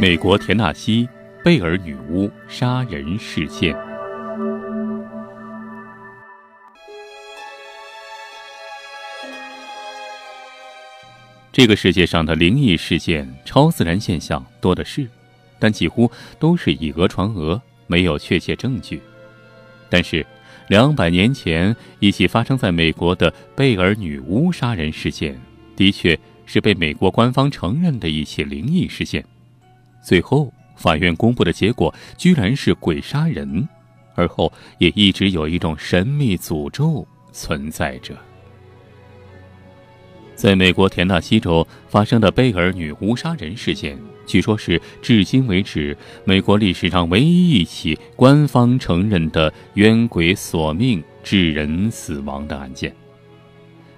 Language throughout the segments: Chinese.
美国田纳西贝尔女巫杀人事件。这个世界上的灵异事件、超自然现象多的是，但几乎都是以讹传讹，没有确切证据。但是，两百年前一起发生在美国的贝尔女巫杀人事件，的确是被美国官方承认的一起灵异事件。最后，法院公布的结果居然是鬼杀人，而后也一直有一种神秘诅咒存在着。在美国田纳西州发生的贝尔女巫杀人事件，据说是至今为止美国历史上唯一一起官方承认的冤鬼索命致人死亡的案件。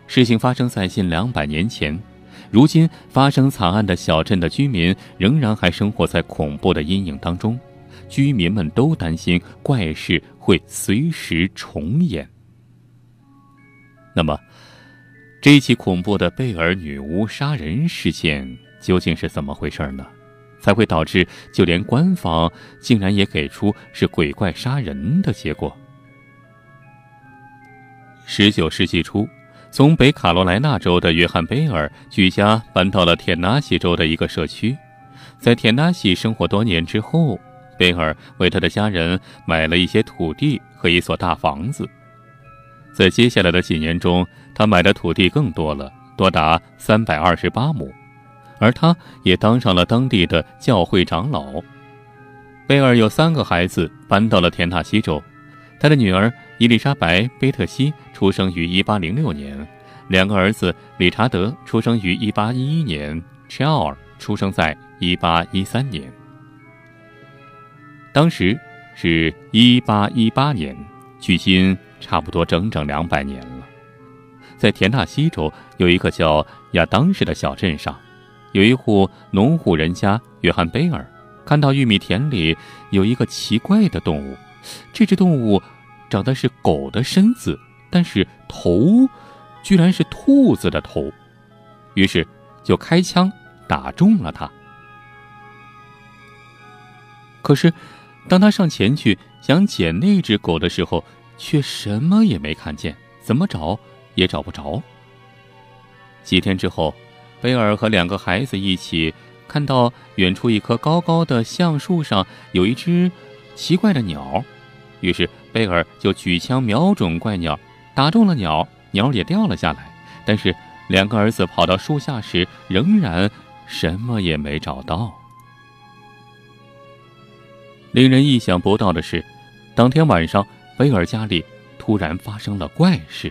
事情发生在近两百年前，如今发生惨案的小镇的居民仍然还生活在恐怖的阴影当中，居民们都担心怪事会随时重演。那么？这起恐怖的贝尔女巫杀人事件究竟是怎么回事呢？才会导致就连官方竟然也给出是鬼怪杀人的结果？十九世纪初，从北卡罗来纳州的约翰·贝尔举家搬到了田纳西州的一个社区，在田纳西生活多年之后，贝尔为他的家人买了一些土地和一所大房子。在接下来的几年中，他买的土地更多了，多达三百二十八亩，而他也当上了当地的教会长老。贝尔有三个孩子，搬到了田纳西州。他的女儿伊丽莎白·贝特西出生于一八零六年，两个儿子理查德出生于一八一一年，乔尔出生在一八一三年。当时是一八一八年，距今。差不多整整两百年了，在田纳西州有一个叫亚当市的小镇上，有一户农户人家约翰贝尔看到玉米田里有一个奇怪的动物，这只动物长得是狗的身子，但是头居然是兔子的头，于是就开枪打中了它。可是，当他上前去想捡那只狗的时候，却什么也没看见，怎么找也找不着。几天之后，贝尔和两个孩子一起看到远处一棵高高的橡树上有一只奇怪的鸟，于是贝尔就举枪瞄准怪鸟，打中了鸟，鸟也掉了下来。但是两个儿子跑到树下时，仍然什么也没找到。令人意想不到的是，当天晚上。贝尔家里突然发生了怪事，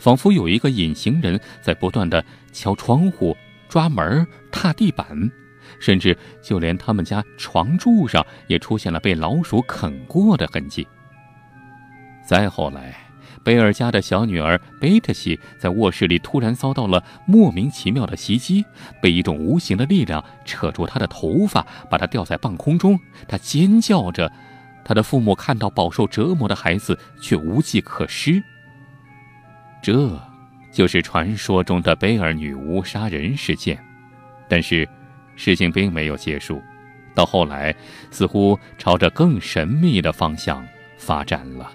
仿佛有一个隐形人在不断的敲窗户、抓门、踏地板，甚至就连他们家床柱上也出现了被老鼠啃过的痕迹。再后来，贝尔家的小女儿贝特西在卧室里突然遭到了莫名其妙的袭击，被一种无形的力量扯住她的头发，把她吊在半空中，她尖叫着。她的父母看到饱受折磨的孩子，却无计可施。这，就是传说中的贝尔女巫杀人事件。但是，事情并没有结束，到后来似乎朝着更神秘的方向发展了。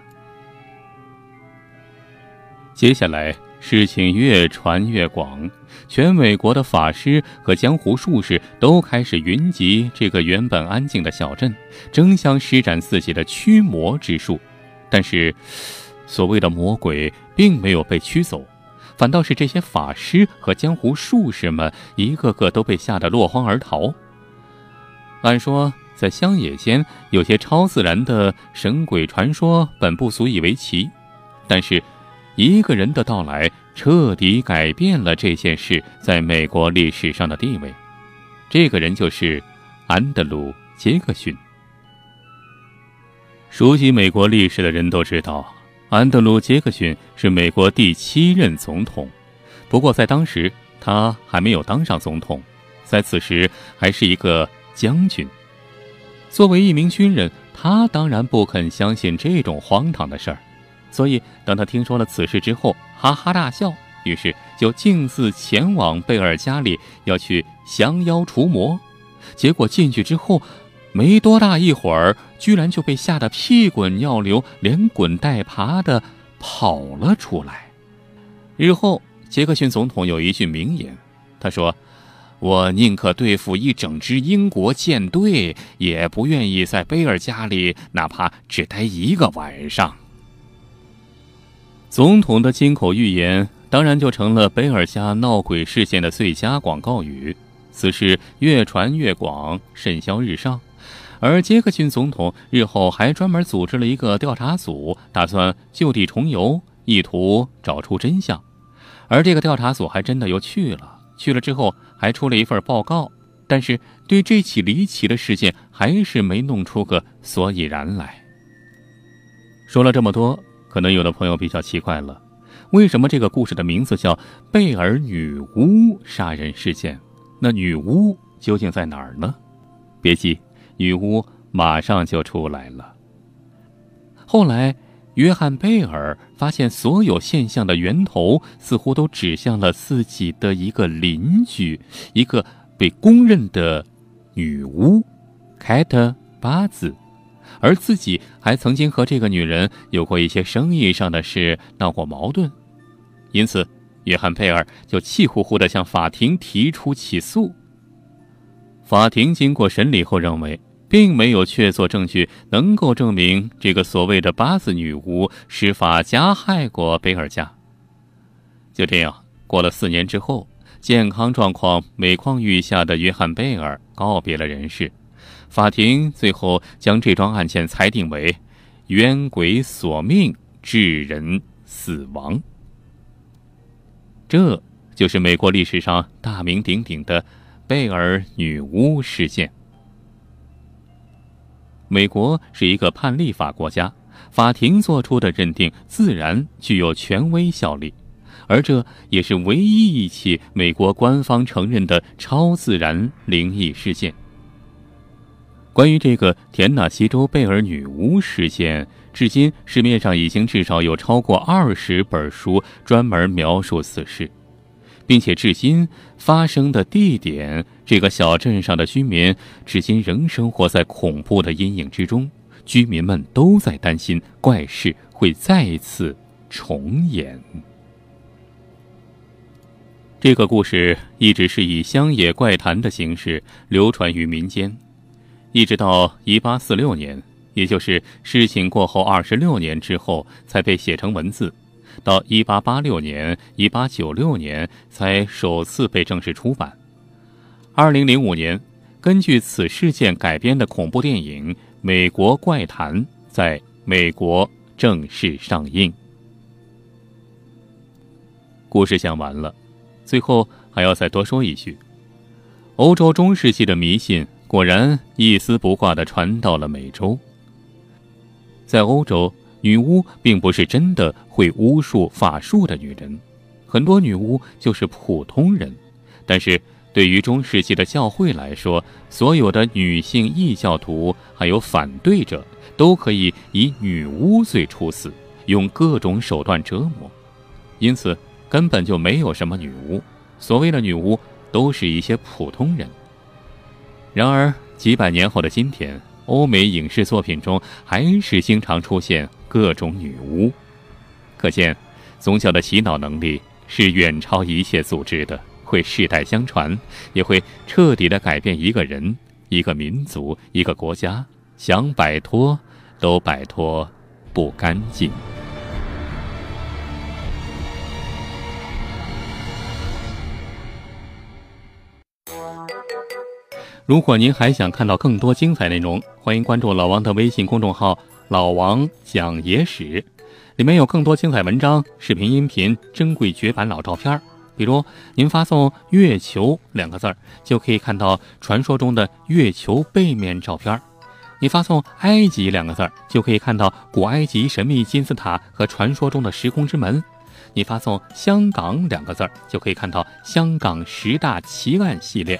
接下来。事情越传越广，全美国的法师和江湖术士都开始云集这个原本安静的小镇，争相施展自己的驱魔之术。但是，所谓的魔鬼并没有被驱走，反倒是这些法师和江湖术士们一个个都被吓得落荒而逃。按说，在乡野间有些超自然的神鬼传说本不足以为奇，但是。一个人的到来，彻底改变了这件事在美国历史上的地位。这个人就是安德鲁·杰克逊。熟悉美国历史的人都知道，安德鲁·杰克逊是美国第七任总统。不过，在当时他还没有当上总统，在此时还是一个将军。作为一名军人，他当然不肯相信这种荒唐的事儿。所以，当他听说了此事之后，哈哈大笑，于是就径自前往贝尔家里，要去降妖除魔。结果进去之后，没多大一会儿，居然就被吓得屁滚尿流，连滚带爬的跑了出来。日后，杰克逊总统有一句名言，他说：“我宁可对付一整支英国舰队，也不愿意在贝尔家里哪怕只待一个晚上。”总统的金口玉言，当然就成了贝尔家闹鬼事件的最佳广告语。此事越传越广，甚嚣日上。而杰克逊总统日后还专门组织了一个调查组，打算就地重游，意图找出真相。而这个调查组还真的又去了，去了之后还出了一份报告，但是对这起离奇的事件还是没弄出个所以然来。说了这么多。可能有的朋友比较奇怪了，为什么这个故事的名字叫贝尔女巫杀人事件？那女巫究竟在哪儿呢？别急，女巫马上就出来了。后来，约翰贝尔发现所有现象的源头似乎都指向了自己的一个邻居，一个被公认的女巫凯特巴兹。而自己还曾经和这个女人有过一些生意上的事，闹过矛盾，因此，约翰佩尔就气呼呼地向法庭提出起诉。法庭经过审理后认为，并没有确凿证据能够证明这个所谓的八字女巫施法加害过贝尔家。就这样，过了四年之后，健康状况每况愈下的约翰贝尔告别了人世。法庭最后将这桩案件裁定为冤鬼索命，致人死亡。这就是美国历史上大名鼎鼎的贝尔女巫事件。美国是一个判例法国家，法庭作出的认定自然具有权威效力，而这也是唯一一起美国官方承认的超自然灵异事件。关于这个田纳西州贝尔女巫事件，至今市面上已经至少有超过二十本书专门描述此事，并且至今发生的地点，这个小镇上的居民至今仍生活在恐怖的阴影之中，居民们都在担心怪事会再次重演。这个故事一直是以乡野怪谈的形式流传于民间。一直到一八四六年，也就是事情过后二十六年之后，才被写成文字；到一八八六年、一八九六年才首次被正式出版。二零零五年，根据此事件改编的恐怖电影《美国怪谈》在美国正式上映。故事讲完了，最后还要再多说一句：欧洲中世纪的迷信。果然一丝不挂地传到了美洲。在欧洲，女巫并不是真的会巫术法术的女人，很多女巫就是普通人。但是对于中世纪的教会来说，所有的女性异教徒还有反对者都可以以女巫罪处死，用各种手段折磨。因此，根本就没有什么女巫。所谓的女巫，都是一些普通人。然而，几百年后的今天，欧美影视作品中还是经常出现各种女巫，可见，宗教的洗脑能力是远超一切组织的，会世代相传，也会彻底的改变一个人、一个民族、一个国家，想摆脱都摆脱不干净。如果您还想看到更多精彩内容，欢迎关注老王的微信公众号“老王讲野史”，里面有更多精彩文章、视频、音频、珍贵绝版老照片。比如，您发送“月球”两个字儿，就可以看到传说中的月球背面照片；你发送“埃及”两个字儿，就可以看到古埃及神秘金字塔和传说中的时空之门；你发送“香港”两个字儿，就可以看到香港十大奇案系列。